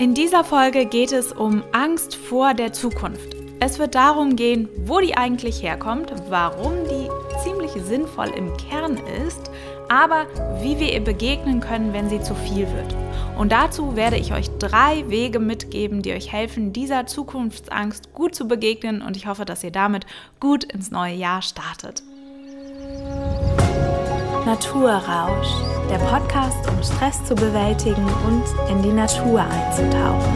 In dieser Folge geht es um Angst vor der Zukunft. Es wird darum gehen, wo die eigentlich herkommt, warum die ziemlich sinnvoll im Kern ist, aber wie wir ihr begegnen können, wenn sie zu viel wird. Und dazu werde ich euch drei Wege mitgeben, die euch helfen, dieser Zukunftsangst gut zu begegnen und ich hoffe, dass ihr damit gut ins neue Jahr startet. Naturrausch, der Podcast, um Stress zu bewältigen und in die Natur einzutauchen.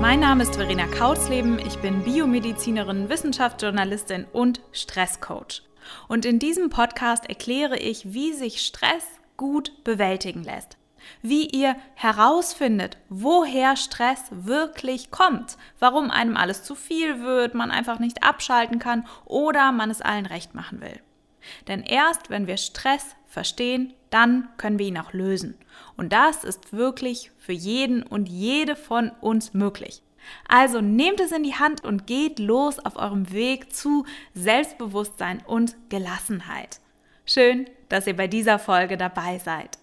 Mein Name ist Verena Kautzleben, ich bin Biomedizinerin, Wissenschaftsjournalistin und Stresscoach. Und in diesem Podcast erkläre ich, wie sich Stress gut bewältigen lässt wie ihr herausfindet, woher Stress wirklich kommt, warum einem alles zu viel wird, man einfach nicht abschalten kann oder man es allen recht machen will. Denn erst wenn wir Stress verstehen, dann können wir ihn auch lösen. Und das ist wirklich für jeden und jede von uns möglich. Also nehmt es in die Hand und geht los auf eurem Weg zu Selbstbewusstsein und Gelassenheit. Schön, dass ihr bei dieser Folge dabei seid.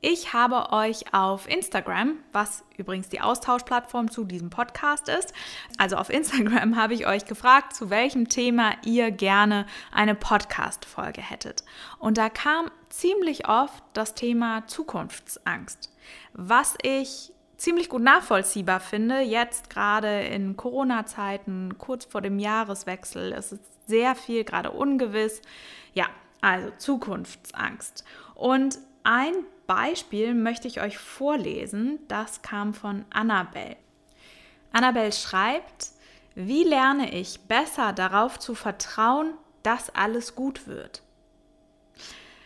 Ich habe euch auf Instagram, was übrigens die Austauschplattform zu diesem Podcast ist, also auf Instagram habe ich euch gefragt, zu welchem Thema ihr gerne eine Podcast-Folge hättet. Und da kam ziemlich oft das Thema Zukunftsangst, was ich ziemlich gut nachvollziehbar finde, jetzt gerade in Corona-Zeiten, kurz vor dem Jahreswechsel. Es ist sehr viel gerade ungewiss. Ja, also Zukunftsangst. Und ein Beispiel möchte ich euch vorlesen. Das kam von Annabelle. Annabelle schreibt, wie lerne ich besser darauf zu vertrauen, dass alles gut wird?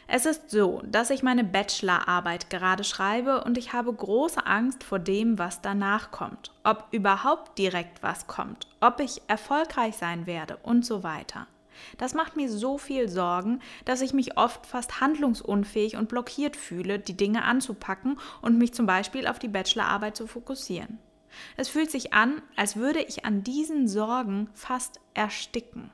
Es ist so, dass ich meine Bachelorarbeit gerade schreibe und ich habe große Angst vor dem, was danach kommt, ob überhaupt direkt was kommt, ob ich erfolgreich sein werde und so weiter. Das macht mir so viel Sorgen, dass ich mich oft fast handlungsunfähig und blockiert fühle, die Dinge anzupacken und mich zum Beispiel auf die Bachelorarbeit zu fokussieren. Es fühlt sich an, als würde ich an diesen Sorgen fast ersticken.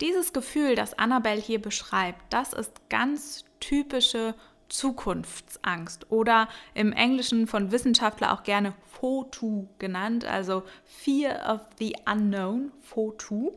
Dieses Gefühl, das Annabelle hier beschreibt, das ist ganz typische Zukunftsangst oder im Englischen von Wissenschaftler auch gerne FOTU genannt, also Fear of the Unknown, FOTU.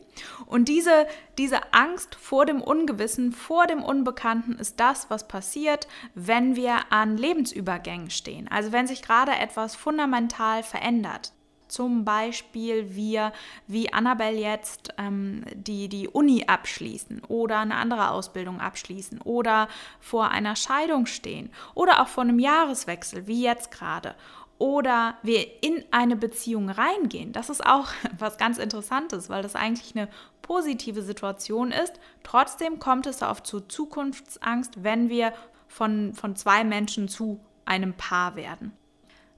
Und diese, diese Angst vor dem Ungewissen, vor dem Unbekannten ist das, was passiert, wenn wir an Lebensübergängen stehen. Also wenn sich gerade etwas fundamental verändert zum Beispiel wir, wie Annabelle jetzt, ähm, die, die Uni abschließen oder eine andere Ausbildung abschließen oder vor einer Scheidung stehen oder auch vor einem Jahreswechsel, wie jetzt gerade. Oder wir in eine Beziehung reingehen. Das ist auch was ganz Interessantes, weil das eigentlich eine positive Situation ist. Trotzdem kommt es oft zu Zukunftsangst, wenn wir von, von zwei Menschen zu einem Paar werden.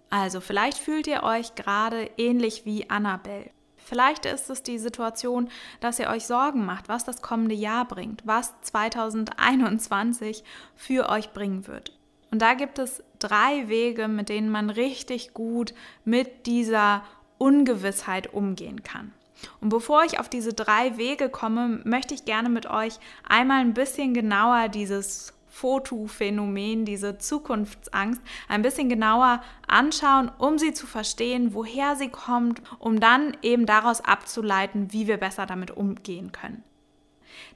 Also vielleicht fühlt ihr euch gerade ähnlich wie Annabelle. Vielleicht ist es die Situation, dass ihr euch Sorgen macht, was das kommende Jahr bringt, was 2021 für euch bringen wird. Und da gibt es drei Wege, mit denen man richtig gut mit dieser Ungewissheit umgehen kann. Und bevor ich auf diese drei Wege komme, möchte ich gerne mit euch einmal ein bisschen genauer dieses Fotophänomen, diese Zukunftsangst, ein bisschen genauer anschauen, um sie zu verstehen, woher sie kommt, um dann eben daraus abzuleiten, wie wir besser damit umgehen können.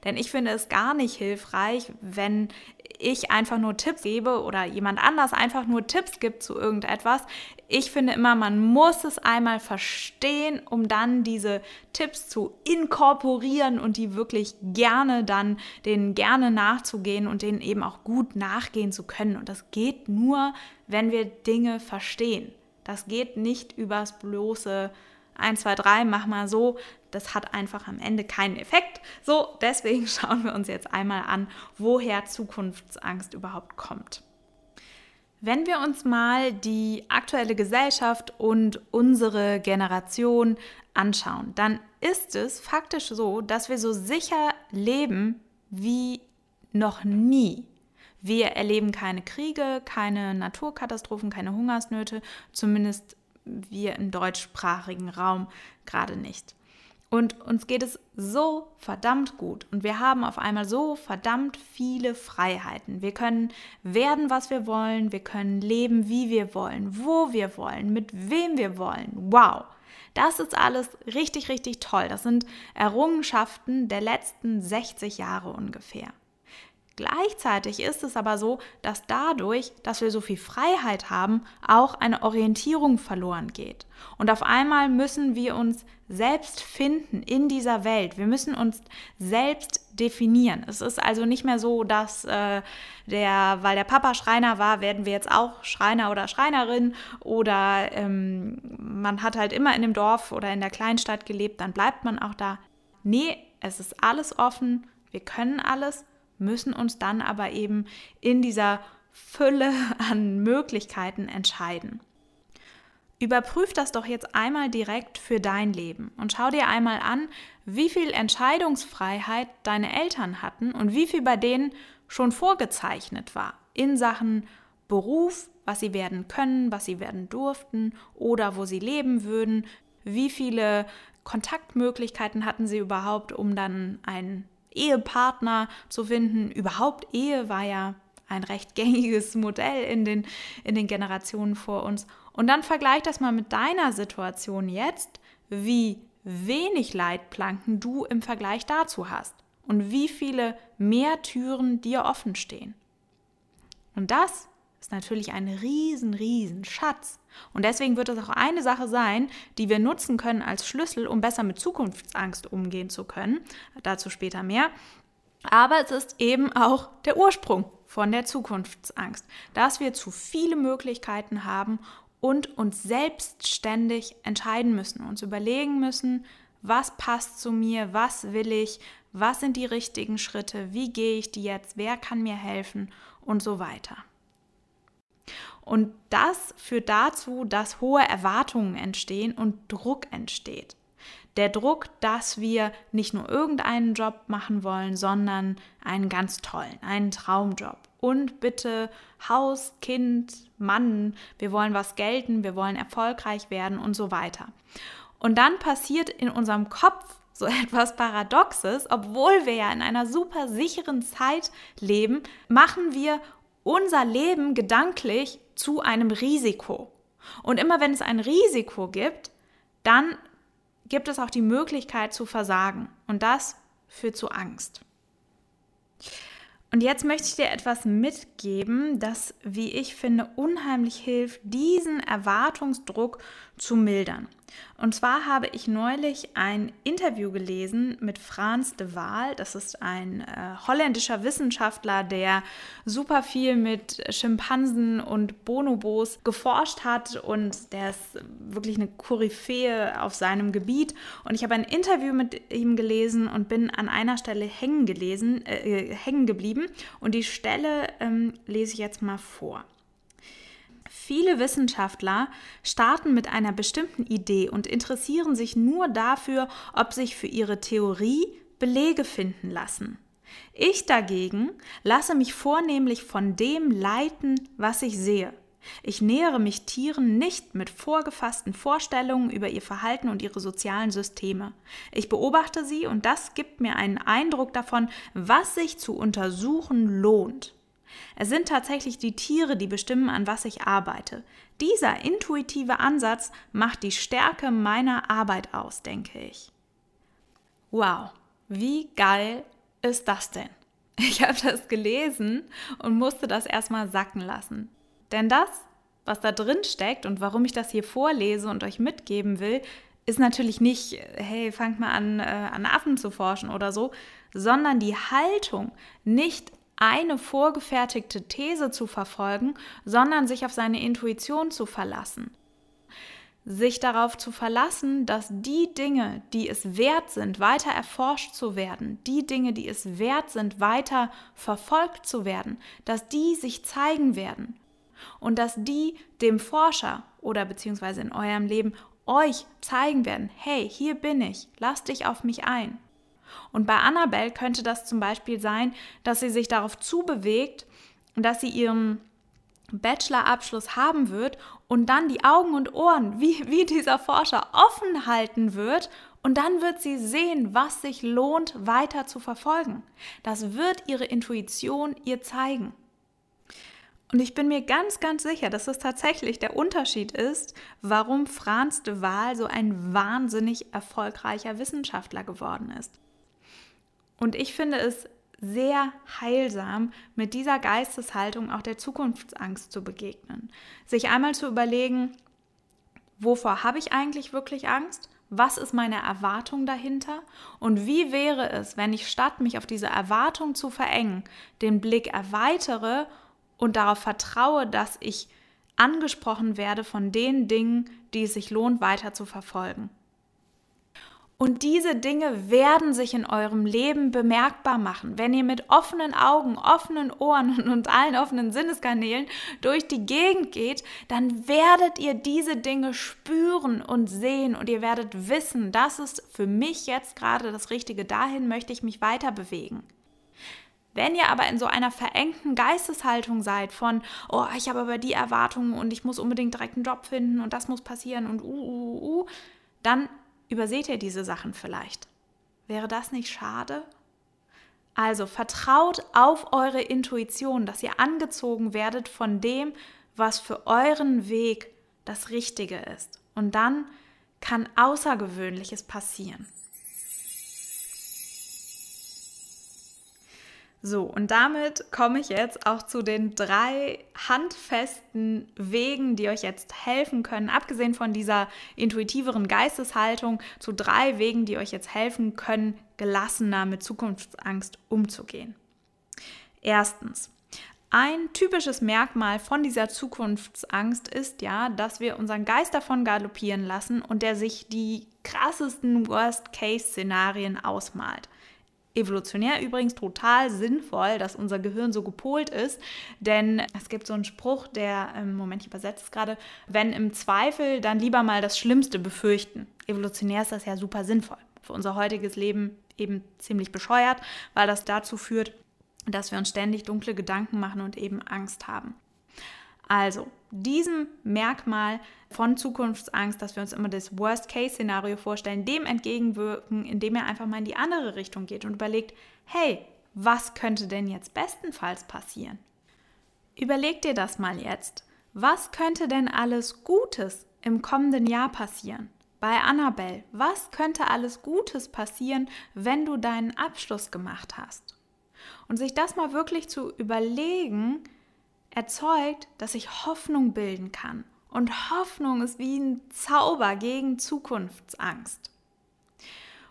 Denn ich finde es gar nicht hilfreich, wenn ich einfach nur Tipps gebe oder jemand anders einfach nur Tipps gibt zu irgendetwas. Ich finde immer, man muss es einmal verstehen, um dann diese Tipps zu inkorporieren und die wirklich gerne dann, denen gerne nachzugehen und denen eben auch gut nachgehen zu können. Und das geht nur, wenn wir Dinge verstehen. Das geht nicht übers bloße 1, 2, 3, mach mal so, das hat einfach am Ende keinen Effekt. So, deswegen schauen wir uns jetzt einmal an, woher Zukunftsangst überhaupt kommt. Wenn wir uns mal die aktuelle Gesellschaft und unsere Generation anschauen, dann ist es faktisch so, dass wir so sicher leben wie noch nie. Wir erleben keine Kriege, keine Naturkatastrophen, keine Hungersnöte, zumindest wir im deutschsprachigen Raum gerade nicht. Und uns geht es so verdammt gut und wir haben auf einmal so verdammt viele Freiheiten. Wir können werden, was wir wollen, wir können leben, wie wir wollen, wo wir wollen, mit wem wir wollen. Wow! Das ist alles richtig, richtig toll. Das sind Errungenschaften der letzten 60 Jahre ungefähr. Gleichzeitig ist es aber so, dass dadurch, dass wir so viel Freiheit haben, auch eine Orientierung verloren geht. Und auf einmal müssen wir uns selbst finden in dieser Welt. Wir müssen uns selbst definieren. Es ist also nicht mehr so, dass äh, der, weil der Papa Schreiner war, werden wir jetzt auch Schreiner oder Schreinerin oder ähm, man hat halt immer in dem Dorf oder in der Kleinstadt gelebt, dann bleibt man auch da. Nee, es ist alles offen, wir können alles müssen uns dann aber eben in dieser Fülle an Möglichkeiten entscheiden. Überprüf das doch jetzt einmal direkt für dein Leben und schau dir einmal an, wie viel Entscheidungsfreiheit deine Eltern hatten und wie viel bei denen schon vorgezeichnet war in Sachen Beruf, was sie werden können, was sie werden durften oder wo sie leben würden, wie viele Kontaktmöglichkeiten hatten sie überhaupt, um dann einen Ehepartner zu finden. Überhaupt Ehe war ja ein recht gängiges Modell in den, in den Generationen vor uns. Und dann vergleich das mal mit deiner Situation jetzt, wie wenig Leitplanken du im Vergleich dazu hast und wie viele mehr Türen dir offen stehen. Und das ist natürlich ein riesen, riesen Schatz. Und deswegen wird es auch eine Sache sein, die wir nutzen können als Schlüssel, um besser mit Zukunftsangst umgehen zu können. Dazu später mehr. Aber es ist eben auch der Ursprung von der Zukunftsangst, dass wir zu viele Möglichkeiten haben und uns selbstständig entscheiden müssen, uns überlegen müssen, was passt zu mir, was will ich, was sind die richtigen Schritte, wie gehe ich die jetzt, wer kann mir helfen und so weiter. Und das führt dazu, dass hohe Erwartungen entstehen und Druck entsteht. Der Druck, dass wir nicht nur irgendeinen Job machen wollen, sondern einen ganz tollen, einen Traumjob. Und bitte Haus, Kind, Mann, wir wollen was gelten, wir wollen erfolgreich werden und so weiter. Und dann passiert in unserem Kopf so etwas Paradoxes, obwohl wir ja in einer super sicheren Zeit leben, machen wir unser Leben gedanklich zu einem Risiko. Und immer wenn es ein Risiko gibt, dann gibt es auch die Möglichkeit zu versagen. Und das führt zu Angst. Und jetzt möchte ich dir etwas mitgeben, das, wie ich finde, unheimlich hilft, diesen Erwartungsdruck zu mildern. Und zwar habe ich neulich ein Interview gelesen mit Frans de Waal. Das ist ein äh, holländischer Wissenschaftler, der super viel mit Schimpansen und Bonobos geforscht hat und der ist wirklich eine Koryphäe auf seinem Gebiet. Und ich habe ein Interview mit ihm gelesen und bin an einer Stelle hängen, gelesen, äh, hängen geblieben. Und die Stelle ähm, lese ich jetzt mal vor. Viele Wissenschaftler starten mit einer bestimmten Idee und interessieren sich nur dafür, ob sich für ihre Theorie Belege finden lassen. Ich dagegen lasse mich vornehmlich von dem leiten, was ich sehe. Ich nähere mich Tieren nicht mit vorgefassten Vorstellungen über ihr Verhalten und ihre sozialen Systeme. Ich beobachte sie und das gibt mir einen Eindruck davon, was sich zu untersuchen lohnt. Es sind tatsächlich die Tiere, die bestimmen, an was ich arbeite. Dieser intuitive Ansatz macht die Stärke meiner Arbeit aus, denke ich. Wow, wie geil ist das denn? Ich habe das gelesen und musste das erstmal sacken lassen. Denn das, was da drin steckt und warum ich das hier vorlese und euch mitgeben will, ist natürlich nicht, hey, fangt mal an, äh, an Affen zu forschen oder so, sondern die Haltung, nicht eine vorgefertigte These zu verfolgen, sondern sich auf seine Intuition zu verlassen. Sich darauf zu verlassen, dass die Dinge, die es wert sind, weiter erforscht zu werden, die Dinge, die es wert sind, weiter verfolgt zu werden, dass die sich zeigen werden und dass die dem Forscher oder beziehungsweise in eurem Leben euch zeigen werden, hey, hier bin ich, lass dich auf mich ein. Und bei Annabelle könnte das zum Beispiel sein, dass sie sich darauf zubewegt, dass sie ihren Bachelorabschluss haben wird und dann die Augen und Ohren wie, wie dieser Forscher offen halten wird, Und dann wird sie sehen, was sich lohnt, weiter zu verfolgen. Das wird ihre Intuition ihr zeigen. Und ich bin mir ganz, ganz sicher, dass es tatsächlich der Unterschied ist, warum Franz de Waal so ein wahnsinnig erfolgreicher Wissenschaftler geworden ist. Und ich finde es sehr heilsam, mit dieser Geisteshaltung auch der Zukunftsangst zu begegnen. Sich einmal zu überlegen, wovor habe ich eigentlich wirklich Angst? Was ist meine Erwartung dahinter? Und wie wäre es, wenn ich statt mich auf diese Erwartung zu verengen, den Blick erweitere und darauf vertraue, dass ich angesprochen werde von den Dingen, die es sich lohnt, weiter zu verfolgen. Und diese Dinge werden sich in eurem Leben bemerkbar machen. Wenn ihr mit offenen Augen, offenen Ohren und allen offenen Sinneskanälen durch die Gegend geht, dann werdet ihr diese Dinge spüren und sehen und ihr werdet wissen, das ist für mich jetzt gerade das Richtige, dahin möchte ich mich weiter bewegen. Wenn ihr aber in so einer verengten Geisteshaltung seid von, oh, ich habe aber die Erwartungen und ich muss unbedingt direkt einen Job finden und das muss passieren und uh, uh, uh, dann überseht ihr diese Sachen vielleicht. Wäre das nicht schade? Also vertraut auf eure Intuition, dass ihr angezogen werdet von dem, was für euren Weg das Richtige ist. Und dann kann Außergewöhnliches passieren. So, und damit komme ich jetzt auch zu den drei handfesten Wegen, die euch jetzt helfen können, abgesehen von dieser intuitiveren Geisteshaltung, zu drei Wegen, die euch jetzt helfen können, gelassener mit Zukunftsangst umzugehen. Erstens, ein typisches Merkmal von dieser Zukunftsangst ist ja, dass wir unseren Geist davon galoppieren lassen und der sich die krassesten Worst-Case-Szenarien ausmalt evolutionär übrigens total sinnvoll, dass unser Gehirn so gepolt ist, denn es gibt so einen Spruch, der, ähm, Moment, ich übersetze es gerade, wenn im Zweifel, dann lieber mal das Schlimmste befürchten. Evolutionär ist das ja super sinnvoll. Für unser heutiges Leben eben ziemlich bescheuert, weil das dazu führt, dass wir uns ständig dunkle Gedanken machen und eben Angst haben. Also, diesem Merkmal von Zukunftsangst, dass wir uns immer das Worst-Case-Szenario vorstellen, dem entgegenwirken, indem er einfach mal in die andere Richtung geht und überlegt, hey, was könnte denn jetzt bestenfalls passieren? Überleg dir das mal jetzt. Was könnte denn alles Gutes im kommenden Jahr passieren? Bei Annabelle, was könnte alles Gutes passieren, wenn du deinen Abschluss gemacht hast? Und sich das mal wirklich zu überlegen, erzeugt, dass ich Hoffnung bilden kann. Und Hoffnung ist wie ein Zauber gegen Zukunftsangst.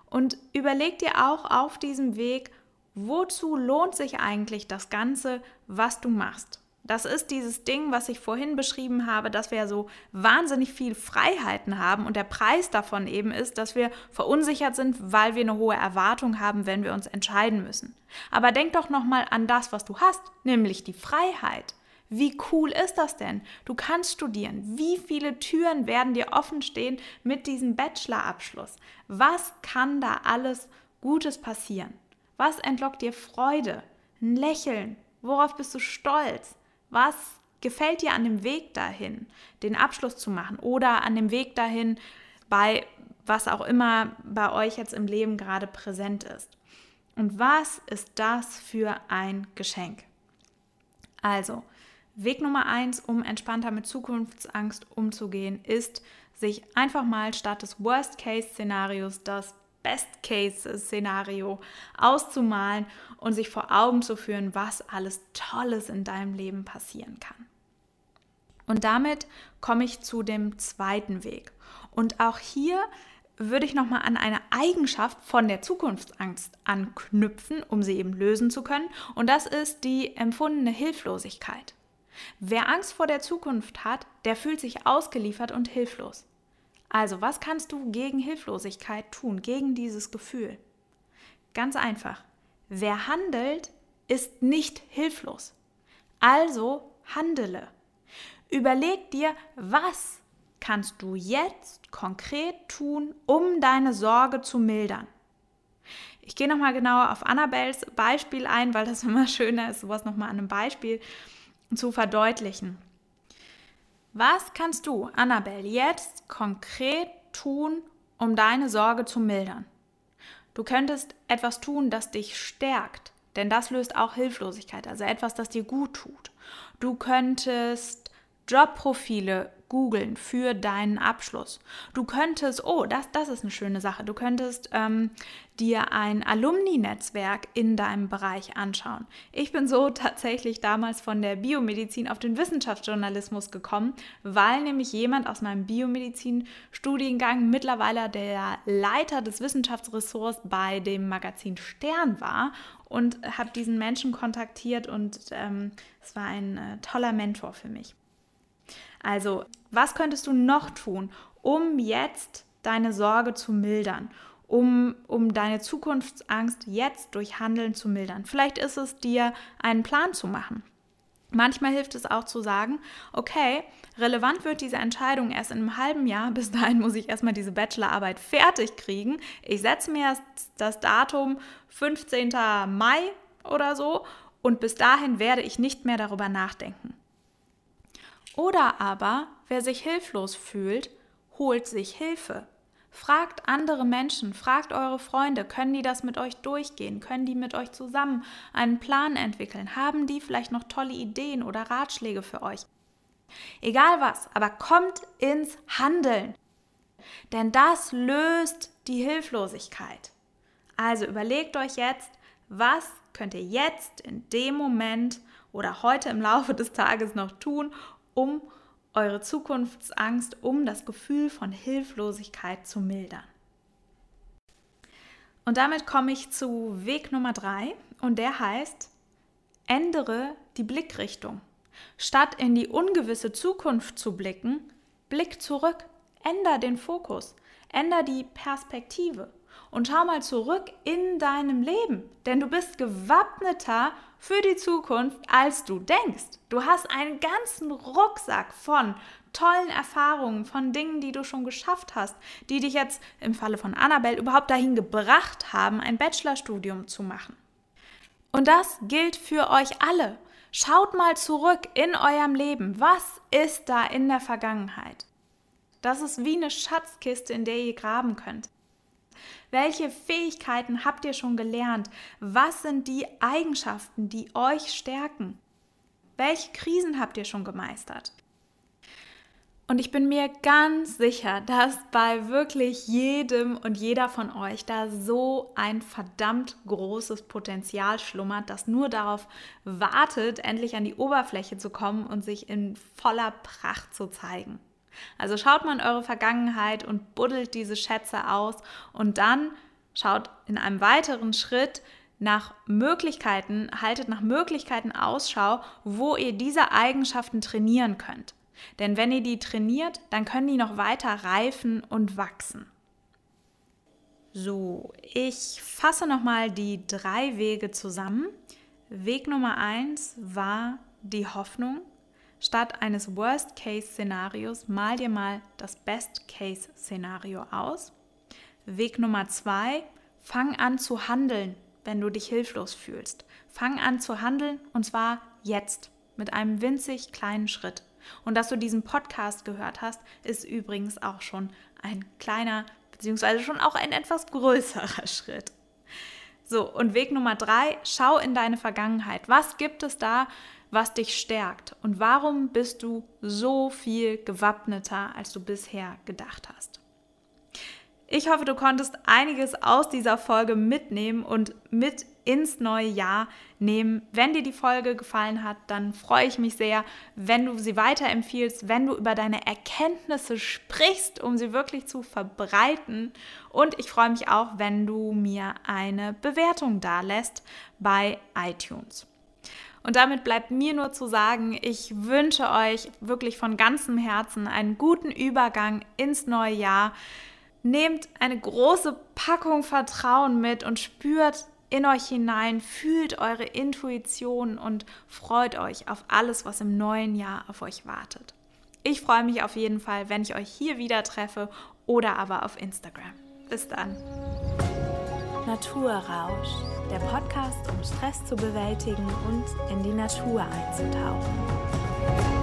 Und überleg dir auch auf diesem Weg, wozu lohnt sich eigentlich das Ganze, was du machst. Das ist dieses Ding, was ich vorhin beschrieben habe, dass wir ja so wahnsinnig viel Freiheiten haben und der Preis davon eben ist, dass wir verunsichert sind, weil wir eine hohe Erwartung haben, wenn wir uns entscheiden müssen. Aber denk doch noch mal an das, was du hast, nämlich die Freiheit. Wie cool ist das denn? Du kannst studieren. Wie viele Türen werden dir offen stehen mit diesem Bachelorabschluss? Was kann da alles Gutes passieren? Was entlockt dir Freude? Ein Lächeln? Worauf bist du stolz? Was gefällt dir an dem Weg dahin, den Abschluss zu machen oder an dem Weg dahin, bei was auch immer bei euch jetzt im Leben gerade präsent ist? Und was ist das für ein Geschenk? Also, Weg Nummer eins, um entspannter mit Zukunftsangst umzugehen, ist, sich einfach mal statt des Worst-Case-Szenarios das Best-Case-Szenario auszumalen und sich vor Augen zu führen, was alles Tolles in deinem Leben passieren kann. Und damit komme ich zu dem zweiten Weg. Und auch hier würde ich nochmal an eine Eigenschaft von der Zukunftsangst anknüpfen, um sie eben lösen zu können. Und das ist die empfundene Hilflosigkeit. Wer Angst vor der Zukunft hat, der fühlt sich ausgeliefert und hilflos. Also, was kannst du gegen Hilflosigkeit tun, gegen dieses Gefühl? Ganz einfach. Wer handelt, ist nicht hilflos. Also handele. Überleg dir, was kannst du jetzt konkret tun, um deine Sorge zu mildern. Ich gehe nochmal genauer auf Annabels Beispiel ein, weil das immer schöner ist, sowas nochmal an einem Beispiel zu verdeutlichen. Was kannst du, Annabelle, jetzt konkret tun, um deine Sorge zu mildern. Du könntest etwas tun, das dich stärkt, denn das löst auch Hilflosigkeit, also etwas, das dir gut tut. Du könntest Jobprofile googeln für deinen Abschluss. Du könntest, oh, das, das ist eine schöne Sache, du könntest ähm, dir ein Alumni-Netzwerk in deinem Bereich anschauen. Ich bin so tatsächlich damals von der Biomedizin auf den Wissenschaftsjournalismus gekommen, weil nämlich jemand aus meinem Biomedizin-Studiengang mittlerweile der Leiter des Wissenschaftsressorts bei dem Magazin Stern war und habe diesen Menschen kontaktiert und ähm, es war ein äh, toller Mentor für mich. Also, was könntest du noch tun, um jetzt deine Sorge zu mildern? Um, um deine Zukunftsangst jetzt durch Handeln zu mildern. Vielleicht ist es dir, einen Plan zu machen. Manchmal hilft es auch zu sagen, okay, relevant wird diese Entscheidung erst in einem halben Jahr. Bis dahin muss ich erstmal diese Bachelorarbeit fertig kriegen. Ich setze mir erst das Datum 15. Mai oder so und bis dahin werde ich nicht mehr darüber nachdenken. Oder aber, wer sich hilflos fühlt, holt sich Hilfe. Fragt andere Menschen, fragt eure Freunde, können die das mit euch durchgehen? Können die mit euch zusammen einen Plan entwickeln? Haben die vielleicht noch tolle Ideen oder Ratschläge für euch? Egal was, aber kommt ins Handeln. Denn das löst die Hilflosigkeit. Also überlegt euch jetzt, was könnt ihr jetzt in dem Moment oder heute im Laufe des Tages noch tun, um eure Zukunftsangst, um das Gefühl von Hilflosigkeit zu mildern. Und damit komme ich zu Weg Nummer drei und der heißt, ändere die Blickrichtung. Statt in die ungewisse Zukunft zu blicken, blick zurück, änder den Fokus, änder die Perspektive und schau mal zurück in deinem Leben, denn du bist gewappneter für die Zukunft, als du denkst. Du hast einen ganzen Rucksack von tollen Erfahrungen, von Dingen, die du schon geschafft hast, die dich jetzt im Falle von Annabelle überhaupt dahin gebracht haben, ein Bachelorstudium zu machen. Und das gilt für euch alle. Schaut mal zurück in eurem Leben. Was ist da in der Vergangenheit? Das ist wie eine Schatzkiste, in der ihr graben könnt. Welche Fähigkeiten habt ihr schon gelernt? Was sind die Eigenschaften, die euch stärken? Welche Krisen habt ihr schon gemeistert? Und ich bin mir ganz sicher, dass bei wirklich jedem und jeder von euch da so ein verdammt großes Potenzial schlummert, das nur darauf wartet, endlich an die Oberfläche zu kommen und sich in voller Pracht zu zeigen. Also schaut mal in eure Vergangenheit und buddelt diese Schätze aus und dann schaut in einem weiteren Schritt nach Möglichkeiten, haltet nach Möglichkeiten Ausschau, wo ihr diese Eigenschaften trainieren könnt. Denn wenn ihr die trainiert, dann können die noch weiter reifen und wachsen. So, ich fasse nochmal die drei Wege zusammen. Weg Nummer eins war die Hoffnung. Statt eines Worst-Case-Szenarios mal dir mal das Best-Case-Szenario aus. Weg Nummer zwei, fang an zu handeln, wenn du dich hilflos fühlst. Fang an zu handeln und zwar jetzt mit einem winzig kleinen Schritt. Und dass du diesen Podcast gehört hast, ist übrigens auch schon ein kleiner, beziehungsweise schon auch ein etwas größerer Schritt. So, und Weg Nummer drei, schau in deine Vergangenheit. Was gibt es da, was dich stärkt? Und warum bist du so viel gewappneter, als du bisher gedacht hast? Ich hoffe, du konntest einiges aus dieser Folge mitnehmen und mit ins neue Jahr nehmen. Wenn dir die Folge gefallen hat, dann freue ich mich sehr, wenn du sie weiterempfiehlst, wenn du über deine Erkenntnisse sprichst, um sie wirklich zu verbreiten. Und ich freue mich auch, wenn du mir eine Bewertung dalässt bei iTunes. Und damit bleibt mir nur zu sagen, ich wünsche euch wirklich von ganzem Herzen einen guten Übergang ins neue Jahr. Nehmt eine große Packung Vertrauen mit und spürt in euch hinein, fühlt eure Intuition und freut euch auf alles, was im neuen Jahr auf euch wartet. Ich freue mich auf jeden Fall, wenn ich euch hier wieder treffe oder aber auf Instagram. Bis dann. Naturrausch, der Podcast, um Stress zu bewältigen und in die Natur einzutauchen.